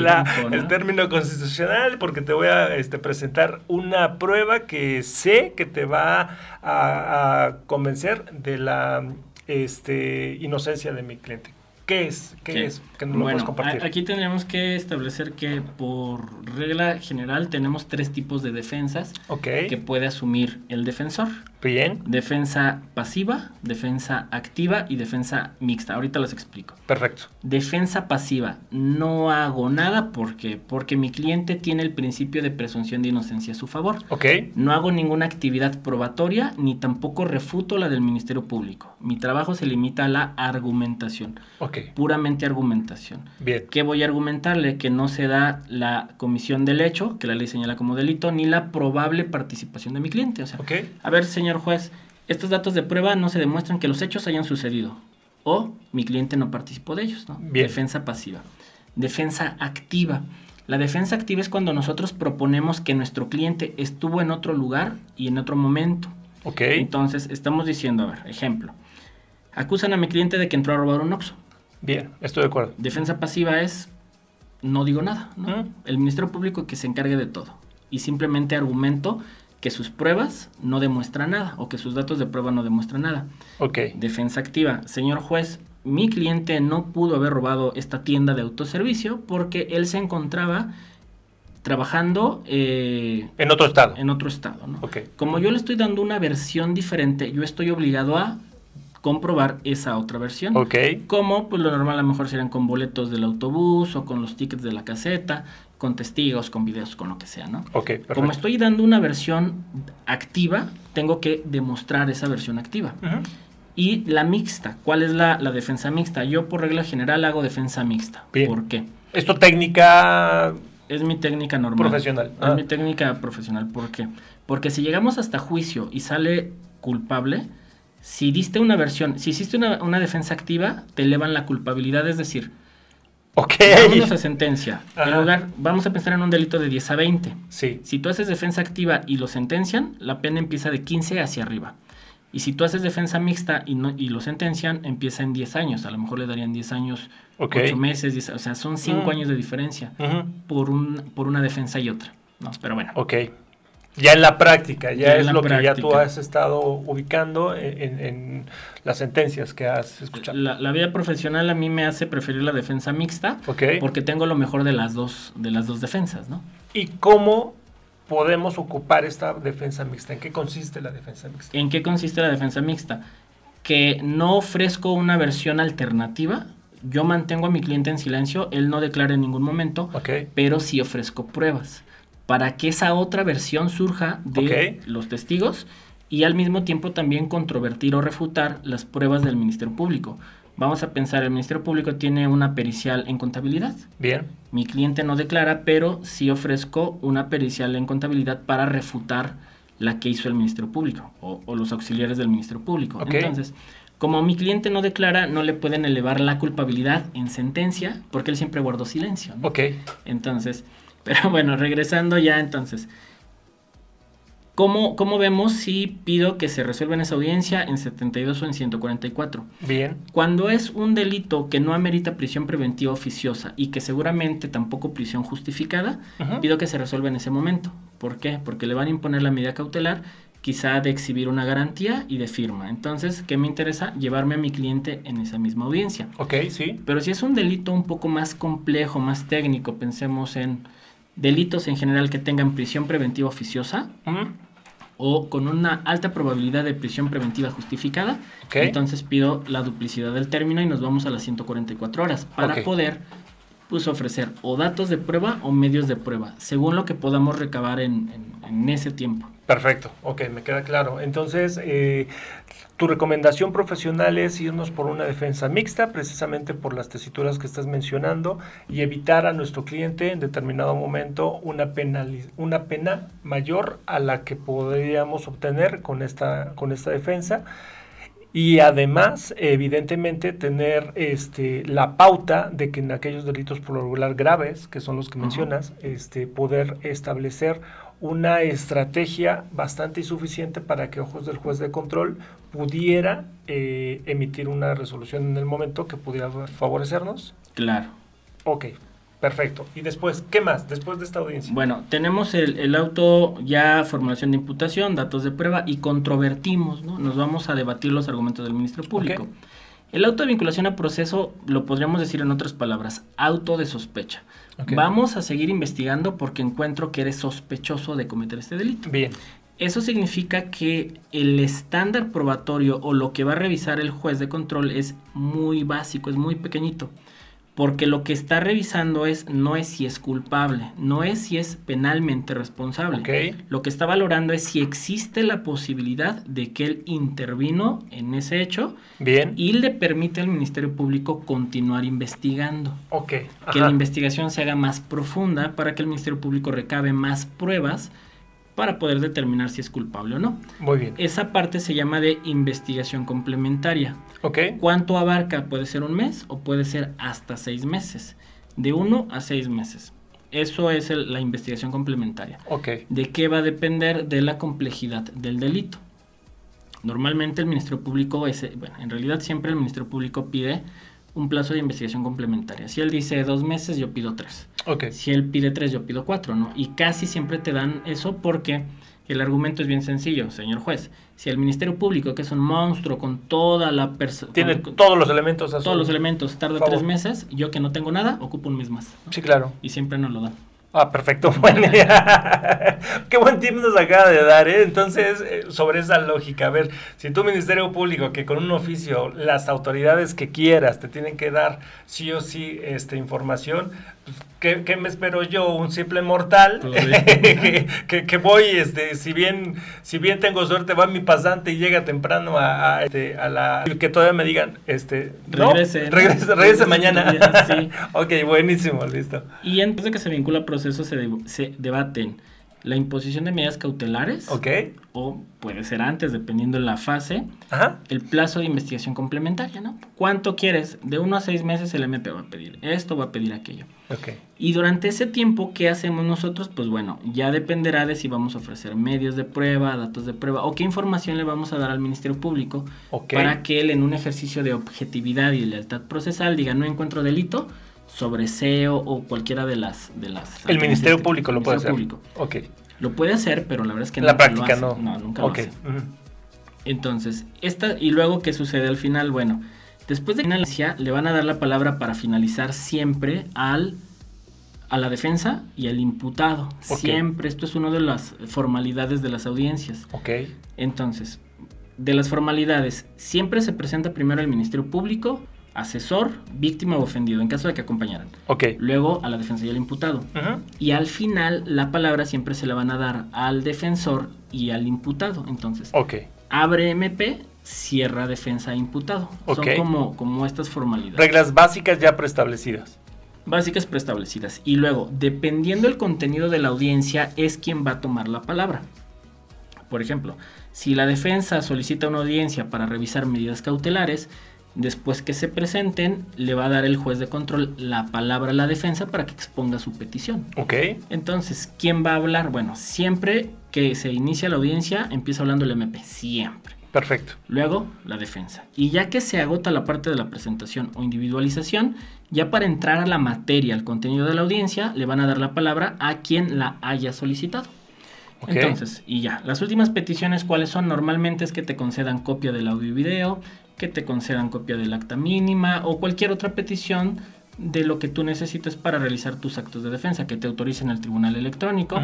la- el término constitucional porque te voy a este, presentar una prueba que sé que te va a, a convencer de la este, inocencia de mi cliente. ¿Qué es? ¿Qué Sí. es? Que no lo bueno, puedes compartir. aquí tendríamos que establecer que por regla general tenemos tres tipos de defensas que puede asumir el defensor. bien, Defensa pasiva, defensa activa y defensa mixta. Ahorita las explico. perfecto. Defensa pasiva. No hago nada porque porque mi cliente tiene el principio de presunción de inocencia a su favor. Ok, No hago ninguna actividad probatoria ni tampoco refuto la del Ministerio Público. Mi trabajo se limita a la argumentación, ok, puramente argumentación. bien, ¿Qué voy a argumentarle? Que no se da la comisión del hecho, que la ley señala como delito, ni la probable participación de mi cliente. O sea, a ver, señor juez, estos datos de prueba no se demuestran que los hechos hayan sucedido. O mi cliente no participó de ellos, ¿no? Bien. Defensa pasiva. Defensa activa. La defensa activa es cuando nosotros proponemos que nuestro cliente estuvo en otro lugar y en otro momento. ok, Entonces, estamos diciendo, a ver, ejemplo. Acusan a mi cliente de que entró a robar un Oxxo. bien, estoy de acuerdo. Defensa pasiva es, no digo nada, ¿no? Mm. El Ministerio Público que se encargue de todo. Y simplemente argumento que sus pruebas no demuestran nada o que sus datos de prueba no demuestran nada. Ok, Defensa activa. Señor juez, mi cliente no pudo haber robado esta tienda de autoservicio porque él se encontraba trabajando eh, en otro estado. en otro estado, ¿no? Ok, Como yo le estoy dando una versión diferente, yo estoy obligado a comprobar esa otra versión. ok, Como pues lo normal a lo mejor serían con boletos del autobús o con los tickets de la caseta, con testigos, con videos, con lo que sea, ¿no? ok, perfecto. Como estoy dando una versión activa, tengo que demostrar esa versión activa. Y la mixta, ¿cuál es la, la defensa mixta? Yo por regla general hago defensa mixta. Bien. ¿Por qué? Esto técnica Es mi técnica normal. Profesional. Es Ah. mi técnica profesional. ¿Por qué? Porque si llegamos hasta juicio y sale culpable, si diste una versión, si hiciste una, una defensa activa, te elevan la culpabilidad. Es decir, Ok. vámonos a sentencia. En lugar, vamos a pensar en un delito de 10 a 20. Sí, Si tú haces defensa activa y lo sentencian, la pena empieza de 15 hacia arriba. Y si tú haces defensa mixta y, no, y lo sentencian, empieza en 10 años. A lo mejor le darían 10 años, Ok. 8 meses, 10 o sea, son 5 Mm. años de diferencia por, un, por una defensa y otra. ¿no? Pero bueno, ok. Ya en la práctica, ya, es lo que ya tú has estado ubicando en, las sentencias que has escuchado. la, la vida profesional a mí me hace preferir la defensa mixta porque tengo lo mejor de las dos, de las dos defensas, ¿no? ¿Y cómo podemos ocupar esta defensa mixta? ¿En qué consiste la defensa mixta? ¿En qué consiste la defensa mixta? Que no ofrezco una versión alternativa. Yo mantengo a mi cliente en silencio, él no declara en ningún momento, pero sí ofrezco pruebas para que esa otra versión surja de los testigos y al mismo tiempo también controvertir o refutar las pruebas del Ministerio Público. Vamos a pensar, el Ministerio Público tiene una pericial en contabilidad. Bien. Mi cliente no declara, pero sí ofrezco una pericial en contabilidad para refutar la que hizo el Ministerio Público o, o los auxiliares del Ministerio Público. Entonces, como mi cliente no declara, no le pueden elevar la culpabilidad en sentencia porque él siempre guardó silencio. ¿no? Ok. Entonces, pero bueno, regresando ya entonces. ¿Cómo, ¿Cómo vemos si pido que se resuelva en esa audiencia en 72 o en 144? Bien. Cuando es un delito que no amerita prisión preventiva oficiosa y que seguramente tampoco prisión justificada, pido que se resuelva en ese momento. ¿Por qué? Porque le van a imponer la medida cautelar, quizá de exhibir una garantía y de firma. Entonces, ¿qué me interesa? Llevarme a mi cliente en esa misma audiencia. Ok, sí. Pero si es un delito un poco más complejo, más técnico, pensemos en delitos en general que tengan prisión preventiva oficiosa o con una alta probabilidad de prisión preventiva justificada, entonces pido la duplicidad del término y nos vamos a las 144 horas para poder pues ofrecer o datos de prueba o medios de prueba, según lo que podamos recabar en, en- en ese tiempo. Perfecto, ok, me queda claro. Entonces, eh, tu recomendación profesional es irnos por una defensa mixta, precisamente por las tesituras que estás mencionando, y evitar a nuestro cliente en determinado momento una, una pena mayor a la que podríamos obtener con esta, con esta defensa. Y además, evidentemente, tener este, la pauta de que en aquellos delitos por lo regular graves, que son los que mencionas, este, poder establecer una estrategia bastante insuficiente para que ojos del juez de control pudiera eh, emitir una resolución en el momento que pudiera favorecernos. Claro. Ok, perfecto. Y después, ¿qué más? Después de esta audiencia. Bueno, tenemos el, el auto ya formulación de imputación, datos de prueba y controvertimos, ¿no? Nos vamos a debatir los argumentos del Ministerio Público. El auto de vinculación a proceso lo podríamos decir en otras palabras, auto de sospecha. Vamos a seguir investigando porque encuentro que eres sospechoso de cometer este delito. Bien, Eso significa que el estándar probatorio o lo que va a revisar el juez de control es muy básico, es muy pequeñito. Porque lo que está revisando es no es si es culpable, no es si es penalmente responsable. Lo que está valorando es si existe la posibilidad de que él intervino en ese hecho bien, y le permite al Ministerio Público continuar investigando. Que la investigación se haga más profunda para que el Ministerio Público recabe más pruebas para poder determinar si es culpable o no. Muy bien, Esa parte se llama de investigación complementaria. ok, ¿Cuánto abarca? Puede ser un mes o puede ser hasta seis meses. De uno a seis meses. Eso es el- la investigación complementaria. ok, ¿De qué va a depender? De la complejidad del delito. Normalmente el Ministerio Público, es, bueno, en realidad siempre el Ministerio Público pide un plazo de investigación complementaria. Si él dice dos meses, yo pido tres. ok. Si él pide tres, yo pido cuatro, ¿no? Y casi siempre te dan eso porque el argumento es bien sencillo, señor juez. Si el Ministerio Público, que es un monstruo con toda la persona... Tiene todos los elementos a su- todos los elementos, tarda favor. tres meses, yo que no tengo nada, ocupo un mes más. ¿no? Sí, claro. Y siempre nos lo dan. Ah, perfecto. Bueno, qué buen tip nos acaba de dar, ¿eh? Entonces, eh, sobre esa lógica, a ver, si tu Ministerio Público, que con un oficio, las autoridades que quieras te tienen que dar sí o sí esta información, ¿qué, qué me espero yo? Un simple mortal Pues que, que- que voy, este, si bien, si bien tengo suerte, va mi pasante y llega temprano a, a, este, a la... que todavía me digan, este... ¿no? Regrese. Regrese, regrese Regrese mañana. día, sí. ok, buenísimo, listo. Y antes de que se vincula proceso, se, se debaten la imposición de medidas cautelares, Ok, o puede ser antes, dependiendo de la fase, ajá. el plazo de investigación complementaria, ¿no? ¿Cuánto quieres? De uno a seis meses el MP va a pedir esto, va a pedir aquello. Ok, Y durante ese tiempo, ¿qué hacemos nosotros? Pues bueno, ya dependerá de si vamos a ofrecer medios de prueba, datos de prueba, o qué información le vamos a dar al Ministerio Público ok. para que él en un ejercicio de objetividad y lealtad procesal diga no encuentro delito sobre SEO o cualquiera de las de las El Ministerio este, Público lo puede hacer. Público. Ok. Lo puede hacer, pero la verdad es que En la nunca lo práctica hace. no. nunca Ok. lo hace. Entonces, esta y luego qué sucede al final, bueno, después de finalizar le van a dar la palabra para finalizar siempre al a la defensa y al imputado. Siempre, esto es una de las formalidades de las audiencias. Ok. Entonces, de las formalidades, siempre se presenta primero el Ministerio Público, asesor, víctima o ofendido, en caso de que acompañaran. Ok. Luego a la defensa y al imputado. Y al final, la palabra siempre se la van a dar al defensor y al imputado. Entonces, Ok. abre MP, cierra defensa e imputado. Ok. Son como, como estas formalidades. Reglas básicas ya preestablecidas. básicas preestablecidas. Y luego, dependiendo el contenido de la audiencia, es quien va a tomar la palabra. Por ejemplo, si la defensa solicita una audiencia para revisar medidas cautelares, después que se presenten, le va a dar el juez de control la palabra a la defensa para que exponga su petición. Ok. Entonces, ¿quién va a hablar? Bueno, siempre que se inicia la audiencia, empieza hablando el MP, siempre. Perfecto. Luego, la defensa. Y ya que se agota la parte de la presentación o individualización, ya para entrar a la materia, al contenido de la audiencia, le van a dar la palabra a quien la haya solicitado. Ok. Entonces, y ya, las últimas peticiones, ¿cuáles son? Normalmente es que te concedan copia del audio y video, que te concedan copia del acta mínima o cualquier otra petición de lo que tú necesites para realizar tus actos de defensa, que te autoricen el tribunal electrónico.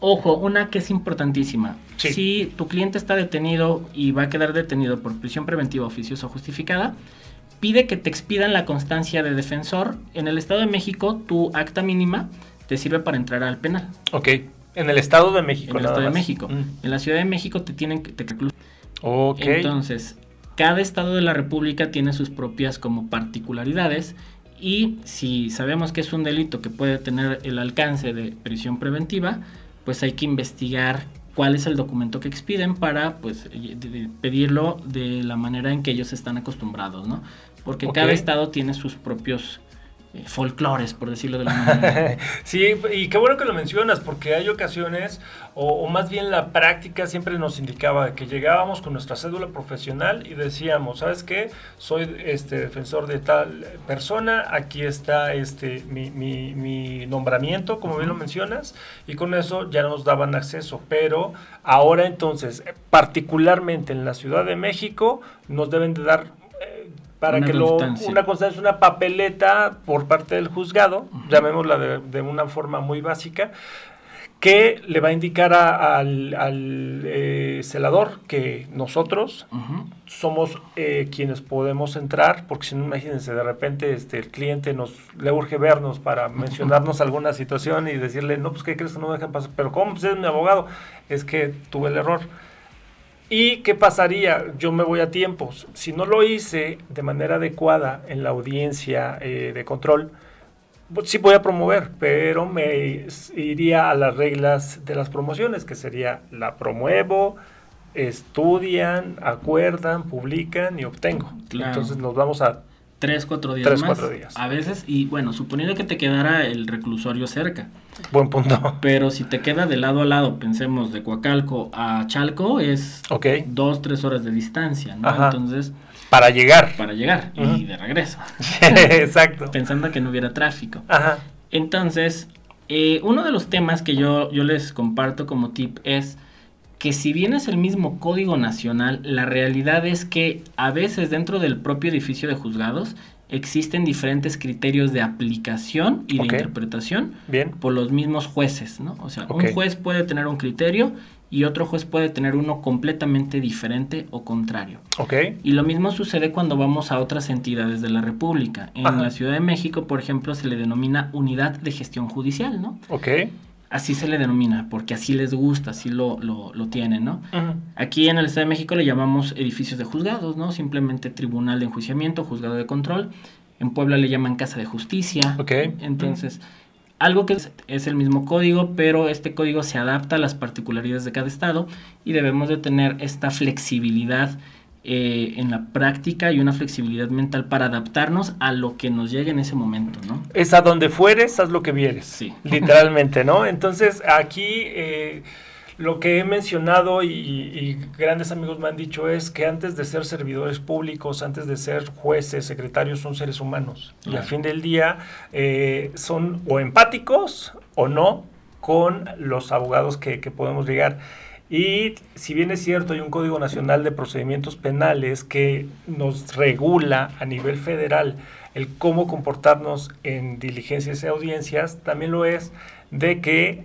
Ojo, una que es importantísima. Sí. Si tu cliente está detenido y va a quedar detenido por prisión preventiva oficiosa justificada, pide que te expidan la constancia de defensor. En el Estado de México, tu acta mínima te sirve para entrar al penal. Ok. En el Estado de México. En el Estado de. México. Mm. En la Ciudad de México te tienen que... te. Ok. Entonces, cada estado de la República tiene sus propias como particularidades y si sabemos que es un delito que puede tener el alcance de prisión preventiva, pues hay que investigar cuál es el documento que expiden para pues pedirlo de la manera en que ellos están acostumbrados, ¿no? Porque cada estado tiene sus propios eh, folclores, por decirlo de la manera. Sí, y qué bueno que lo mencionas, porque hay ocasiones, o, o más bien la práctica siempre nos indicaba que llegábamos con nuestra cédula profesional y decíamos, ¿sabes qué? Soy este defensor de tal persona, aquí está este mi, mi- mi nombramiento, como bien lo mencionas, y con eso ya nos daban acceso. Pero ahora entonces, particularmente en la Ciudad de México, nos deben de dar... para Una que lo, una constancia, una papeleta por parte del juzgado, llamémosla de, de una forma muy básica, que le va a indicar a- al, al, eh, celador que nosotros somos eh, quienes podemos entrar, porque si no, imagínense, de repente este, el cliente nos le urge vernos para mencionarnos alguna situación y decirle, no, pues, ¿qué crees que no me dejan pasar? Pero, ¿cómo? Pues es mi abogado. Es que tuve el error. ¿Y qué pasaría? Yo me voy a tiempos. Si no lo hice de manera adecuada en la audiencia eh, de control, pues sí voy a promover, pero me iría a las reglas de las promociones, que sería la promuevo, estudian, acuerdan, publican y obtengo. Claro. Entonces nos vamos a... Tres, cuatro días Tres, más. cuatro días. A veces, y bueno, suponiendo que te quedara el reclusorio cerca. Buen punto. Pero si te queda de lado a lado, pensemos de Coacalco a Chalco, es dos, tres horas de distancia, ¿no? Ajá. Entonces, Para llegar. para llegar y de regreso, Exacto. pensando que no hubiera tráfico. Ajá. Entonces, eh, uno de los temas que yo, yo les comparto como tip es que si bien es el mismo código nacional, la realidad es que a veces dentro del propio edificio de juzgados existen diferentes criterios de aplicación y de interpretación Bien. por los mismos jueces, ¿no? O sea, un juez puede tener un criterio y otro juez puede tener uno completamente diferente o contrario. Ok. Y lo mismo sucede cuando vamos a otras entidades de la República. En Ajá. la Ciudad de México, por ejemplo, se le denomina unidad de gestión judicial, ¿no? Ok. Así se le denomina, porque así les gusta, así lo, lo, lo tienen, ¿no? Aquí en el Estado de México le llamamos edificios de juzgados, ¿no? Simplemente tribunal de enjuiciamiento, juzgado de control. En Puebla le llaman casa de justicia. Ok. Entonces, algo que es, es el mismo código, pero este código se adapta a las particularidades de cada estado y debemos de tener esta flexibilidad eh, en la práctica y una flexibilidad mental para adaptarnos a lo que nos llegue en ese momento, ¿no? Es a donde fueres, haz lo que vieres. Sí. Literalmente, ¿no? Entonces, aquí eh, lo que he mencionado y, y grandes amigos me han dicho es que antes de ser servidores públicos, antes de ser jueces, secretarios, son seres humanos. Y al fin del día eh, son o empáticos o no con los abogados que, que podemos llegar. Y si bien es cierto, hay un Código Nacional de Procedimientos Penales que nos regula a nivel federal el cómo comportarnos en diligencias y audiencias, también lo es de que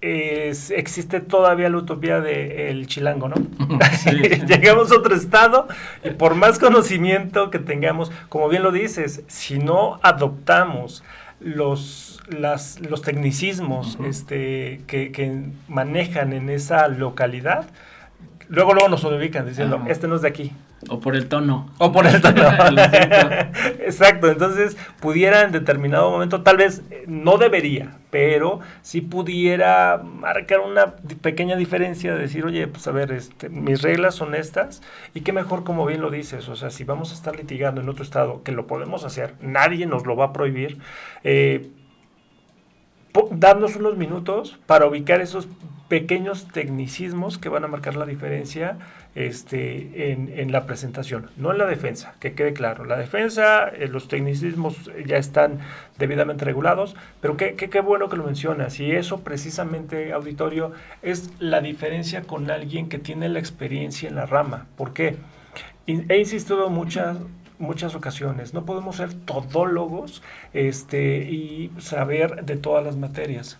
existe todavía la utopía del chilango, ¿no? Llegamos a otro estado y por más conocimiento que tengamos, como bien lo dices, si no adoptamos los, las, los tecnicismos este, que, que, manejan en esa localidad, luego luego nos ubican diciendo, este no es de aquí, o por el tono. O por el tono. Exacto, entonces pudiera en determinado momento, tal vez eh, no debería, pero sí pudiera marcar una pequeña diferencia de decir, oye, pues a ver, este, mis reglas son estas, y qué mejor como bien lo dices, o sea, si vamos a estar litigando en otro estado, que lo podemos hacer, nadie nos lo va a prohibir, eh, darnos unos minutos para ubicar esos pequeños tecnicismos que van a marcar la diferencia este, en, la presentación, no en la defensa, que quede claro. La defensa, eh, los tecnicismos ya están debidamente regulados, pero qué, qué, bueno que lo mencionas. Y eso precisamente, auditorio, es la diferencia con alguien que tiene la experiencia en la rama. ¿Por qué? He insistido muchas, muchas ocasiones. No podemos ser todólogos este, y saber de todas las materias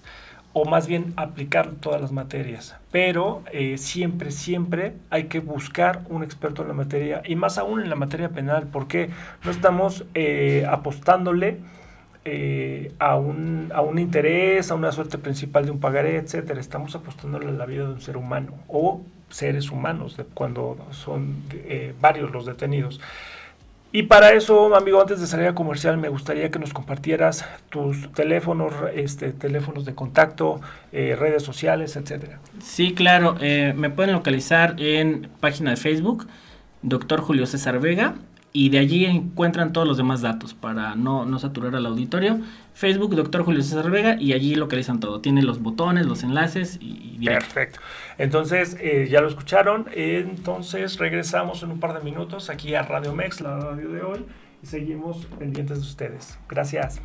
o más bien aplicar todas las materias. Pero eh, siempre, siempre hay que buscar un experto en la materia y más aún en la materia penal, porque no estamos eh, apostándole eh, a, un, a un interés, a una suerte principal de un pagaré, etcétera. Estamos apostándole a la vida de un ser humano o seres humanos cuando son varios los detenidos. Y para eso, amigo, antes de salir a comercial, me gustaría que nos compartieras tus teléfonos, este, teléfonos de contacto, eh, redes sociales, etcétera. Sí, claro. Eh, me pueden localizar en página de Facebook, doctor Julio César Vega, y de allí encuentran todos los demás datos para no, no saturar al auditorio. Facebook, doctor Julio César Vega, y allí localizan todo. Tiene los botones, los enlaces y... Perfecto. Entonces, eh, ya lo escucharon. Entonces, regresamos en un par de minutos aquí a Radio Mex, la radio de hoy, y seguimos pendientes de ustedes. Gracias.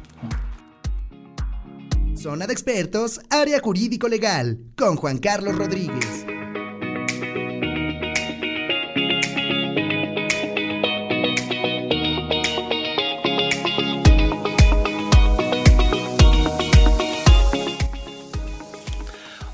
Zona de expertos, área jurídico legal, con Juan Carlos Rodríguez.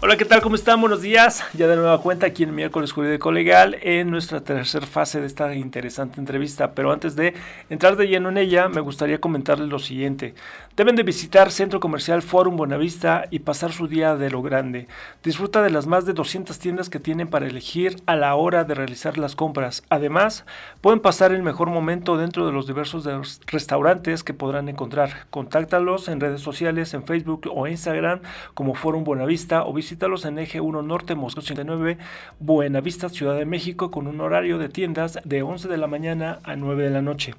Hola, ¿qué tal? ¿Cómo están? Buenos días. Ya de nueva cuenta aquí en Miércoles Jurídico Legal en nuestra tercera fase de esta interesante entrevista. Pero antes de entrar de lleno en ella, me gustaría comentarles lo siguiente. Deben de visitar Centro Comercial Forum Buenavista y pasar su día de lo grande. Disfruta de las más de 200 tiendas que tienen para elegir a la hora de realizar las compras. Además, pueden pasar el mejor momento dentro de los diversos restaurantes que podrán encontrar. Contáctalos en redes sociales, en Facebook o Instagram como Forum Buenavista o en Eje 1 Norte, Moscú 89, Buenavista, Ciudad de México, con un horario de tiendas de 11 de la mañana a 9 de la noche.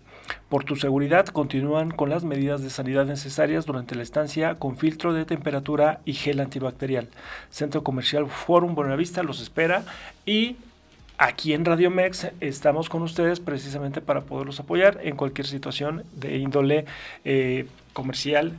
Por tu seguridad, continúan con las medidas de sanidad necesarias durante la estancia con filtro de temperatura y gel antibacterial. Centro Comercial Forum Buenavista los espera y aquí en Radio Mex estamos con ustedes precisamente para poderlos apoyar en cualquier situación de índole eh, comercial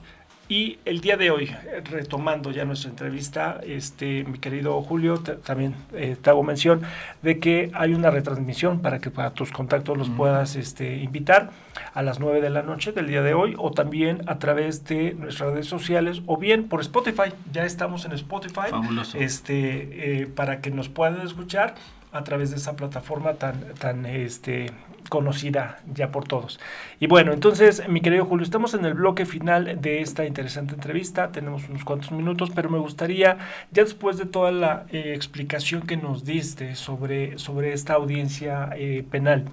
y el día de hoy, retomando ya nuestra entrevista, este, mi querido Julio, también eh, te hago mención de que hay una retransmisión para que para tus contactos los puedas este, invitar a las 9 de la noche del día de hoy o también a través de nuestras redes sociales o bien por Spotify. Ya estamos en Spotify. Fabuloso. Este, eh, para que nos puedan escuchar a través de esa plataforma tan, tan este, conocida ya por todos. Y bueno, entonces, mi querido Julio, estamos en el bloque final de esta interesante entrevista, tenemos unos cuantos minutos, pero me gustaría, ya después de toda la eh, explicación que nos diste sobre, sobre esta audiencia eh, penal,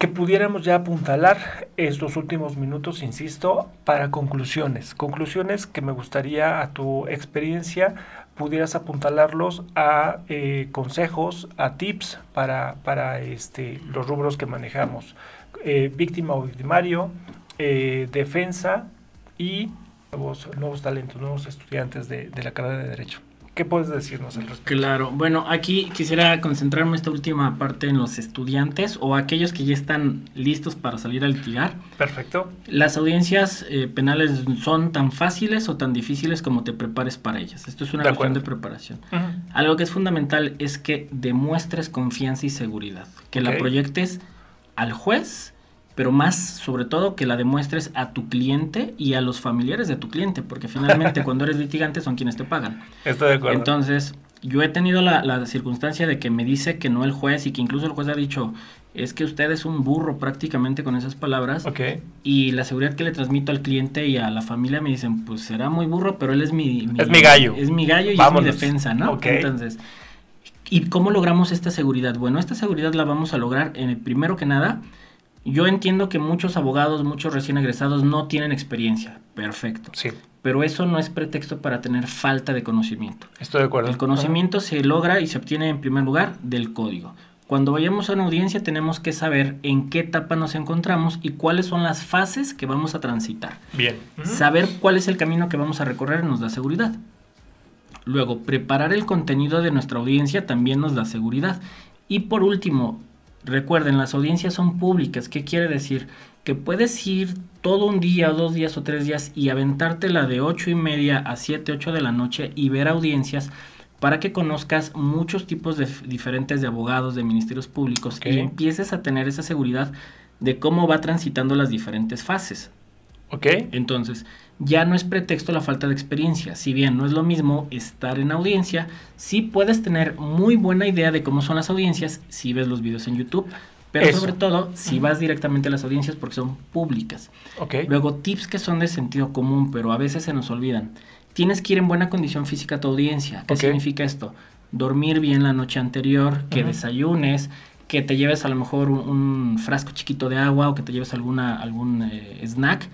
que pudiéramos ya apuntalar estos últimos minutos, insisto, para conclusiones. Conclusiones que me gustaría a tu experiencia pudieras apuntalarlos a eh, consejos, a tips para, para este, los rubros que manejamos. Eh, víctima o victimario, eh, defensa y nuevos, nuevos talentos, nuevos estudiantes de, de la carrera de Derecho. ¿Qué puedes decirnos al respecto? Claro, bueno, aquí quisiera concentrarme esta última parte en los estudiantes o aquellos que ya están listos para salir a litigar. Perfecto. Las audiencias eh, penales son tan fáciles o tan difíciles como te prepares para ellas. Esto es una De cuestión acuerdo. de preparación. Algo que es fundamental es que demuestres confianza y seguridad, que la proyectes al juez, pero más sobre todo que la demuestres a tu cliente y a los familiares de tu cliente, porque finalmente cuando eres litigante son quienes te pagan. Estoy de acuerdo. Entonces, yo he tenido la, la circunstancia de que me dice que no el juez y que incluso el juez ha dicho, es que usted es un burro prácticamente con esas palabras. ok. Y la seguridad que le transmito al cliente y a la familia me dicen, pues será muy burro, pero él es mi... Es mi gallo. Es mi gallo y Vámonos. es mi defensa, ¿no? Ok. Entonces, ¿y cómo logramos esta seguridad? Bueno, esta seguridad la vamos a lograr, en el primero que nada, yo entiendo que muchos abogados, muchos recién egresados no tienen experiencia. Perfecto. Sí, Pero eso no es pretexto para tener falta de conocimiento. estoy de acuerdo. El conocimiento se logra y se obtiene en primer lugar del código. Cuando vayamos a una audiencia tenemos que saber en qué etapa nos encontramos y cuáles son las fases que vamos a transitar. Bien. Saber cuál es el camino que vamos a recorrer nos da seguridad. Luego, preparar el contenido de nuestra audiencia también nos da seguridad. Y por último, recuerden, las audiencias son públicas. ¿Qué quiere decir? Que puedes ir todo un día, o dos días o tres días y aventártela de ocho y media a 7, 8 de la noche y ver audiencias para que conozcas muchos tipos de diferentes de abogados, de ministerios públicos y empieces a tener esa seguridad de cómo va transitando las diferentes fases. Ok. Entonces, ya no es pretexto la falta de experiencia. Si bien no es lo mismo estar en audiencia, sí puedes tener muy buena idea de cómo son las audiencias si ves los videos en YouTube, pero Eso. sobre todo si vas directamente a las audiencias porque son públicas. Luego, tips que son de sentido común, pero a veces se nos olvidan. Tienes que ir en buena condición física a tu audiencia. ¿Qué significa esto? Dormir bien la noche anterior, que desayunes, que te lleves a lo mejor un, un frasco chiquito de agua o que te lleves alguna, algún eh, snack.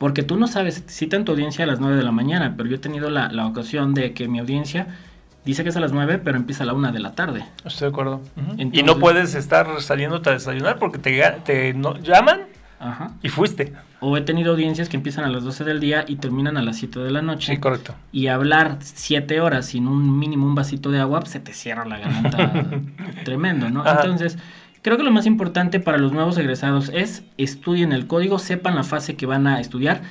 Porque tú no sabes, citan tu audiencia a las 9 de la mañana, pero yo he tenido la, la ocasión de que mi audiencia dice que es a las 9, pero empieza a la 1 de la tarde. Estoy de acuerdo. Y Entonces- no puedes estar saliéndote a desayunar porque te, te no- llaman Ajá. y fuiste. O he tenido audiencias que empiezan a las 12 del día y terminan a las 7 de la noche. Sí, correcto. y hablar siete horas sin un mínimo un vasito de agua, pues, se te cierra la garganta tremendo, ¿no? Ajá. Entonces, creo que lo más importante para los nuevos egresados es estudien el código, sepan la fase que van a estudiar,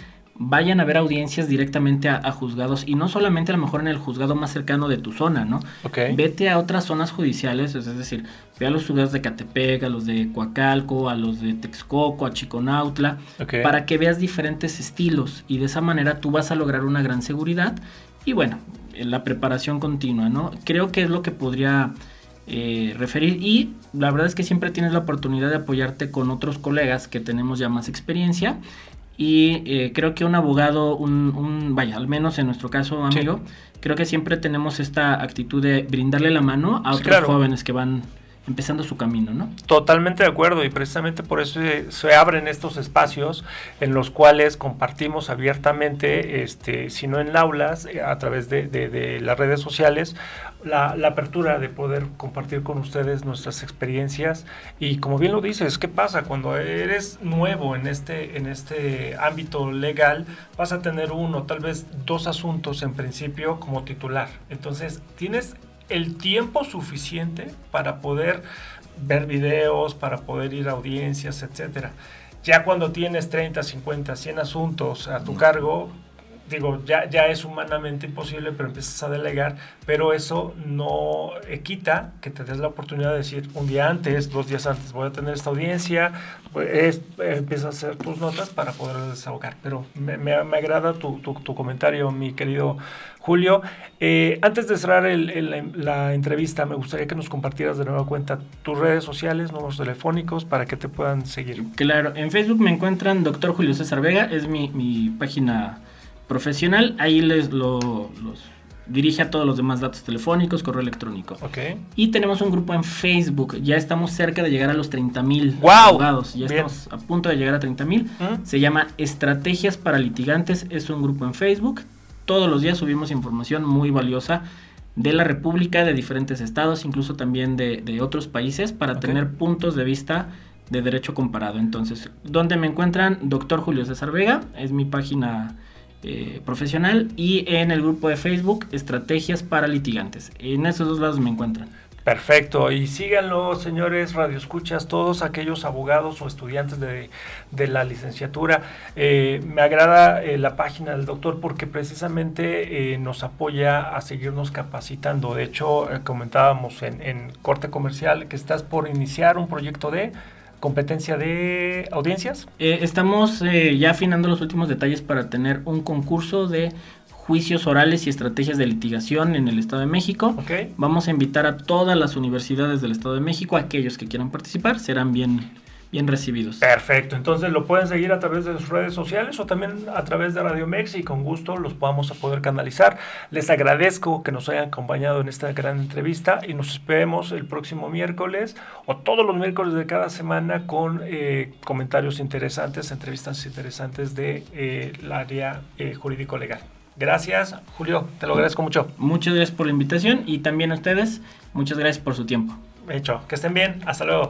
vayan a ver audiencias directamente a, a juzgados y no solamente a lo mejor en el juzgado más cercano de tu zona, ¿no? Ok. Vete a otras zonas judiciales, es decir, ve a los juzgados de Catepec, a los de Coacalco, a los de Texcoco, a Chiconautla, para que veas diferentes estilos y de esa manera tú vas a lograr una gran seguridad y bueno, la preparación continua, ¿no? Creo que es lo que podría eh, referir y la verdad es que siempre tienes la oportunidad de apoyarte con otros colegas que tenemos ya más experiencia y eh, creo que un abogado, un, un- vaya, al menos en nuestro caso, Sí. amigo, creo que siempre tenemos esta actitud de brindarle la mano a otros claro. jóvenes que van empezando su camino, ¿no? Totalmente de acuerdo y precisamente por eso se, abren estos espacios en los cuales compartimos abiertamente, este, si no en aulas, eh, a través de, de- de las redes sociales, la, la apertura de poder compartir con ustedes nuestras experiencias y como bien lo dices, ¿qué pasa? Cuando eres nuevo en este, en este ámbito legal, vas a tener uno, tal vez dos asuntos en principio como titular. Entonces, tienes el tiempo suficiente para poder ver videos, para poder ir a audiencias, etcétera. Ya cuando tienes 30, 50, 100 asuntos a tu cargo, digo, ya, ya es humanamente imposible, pero empiezas a delegar, pero eso no eh, quita que te des la oportunidad de decir un día antes, dos días antes, voy a tener esta audiencia, pues, es- empiezas a hacer tus notas para poder desahogar. Pero me, me- agrada tu, tu- tu comentario, mi querido Julio. Eh, antes de cerrar el- el- la, entrevista, me gustaría que nos compartieras de nueva cuenta tus redes sociales, números telefónicos, para que te puedan seguir. Claro, en Facebook me encuentran Dr. Julio César Vega, es mi, mi página profesional, ahí les lo, los dirige a todos los demás datos telefónicos, correo electrónico. ¿Ok? Y tenemos un grupo en Facebook, ya estamos cerca de llegar a los 30 mil ¡Guau! abogados, ya Bien. estamos a punto de llegar a 30 mil. ¿Mm? Se llama Estrategias para Litigantes, es un grupo en Facebook. Todos los días subimos información muy valiosa de la República, de diferentes estados, incluso también de, de otros países, para tener puntos de vista de derecho comparado. Entonces, ¿dónde me encuentran? Doctor Julio César Vega, es mi página eh, profesional y en el grupo de Facebook Estrategias para Litigantes. En esos dos lados me encuentran. Perfecto, y síganlo, señores radioescuchas, todos aquellos abogados o estudiantes de, la licenciatura. Eh, me agrada eh, la página del doctor porque precisamente nos apoya a seguirnos capacitando. De hecho, comentábamos en, en corte comercial que estás por iniciar un proyecto de competencia de audiencias? Eh, estamos eh, ya afinando los últimos detalles para tener un concurso de juicios orales y estrategias de litigación en el Estado de México. Vamos a invitar a todas las universidades del Estado de México, aquellos que quieran participar, serán bien bien recibidos. Perfecto, entonces lo pueden seguir a través de sus redes sociales o también a través de Radio Mex y con gusto los podamos a poder canalizar. Les agradezco que nos hayan acompañado en esta gran entrevista y nos esperemos el próximo miércoles o todos los miércoles de cada semana con eh, comentarios interesantes, entrevistas interesantes de eh, área eh, jurídico legal. Gracias, Julio, te lo agradezco mucho. Muchas gracias por la invitación y también a ustedes, muchas gracias por su tiempo. Hecho, que estén bien, hasta luego.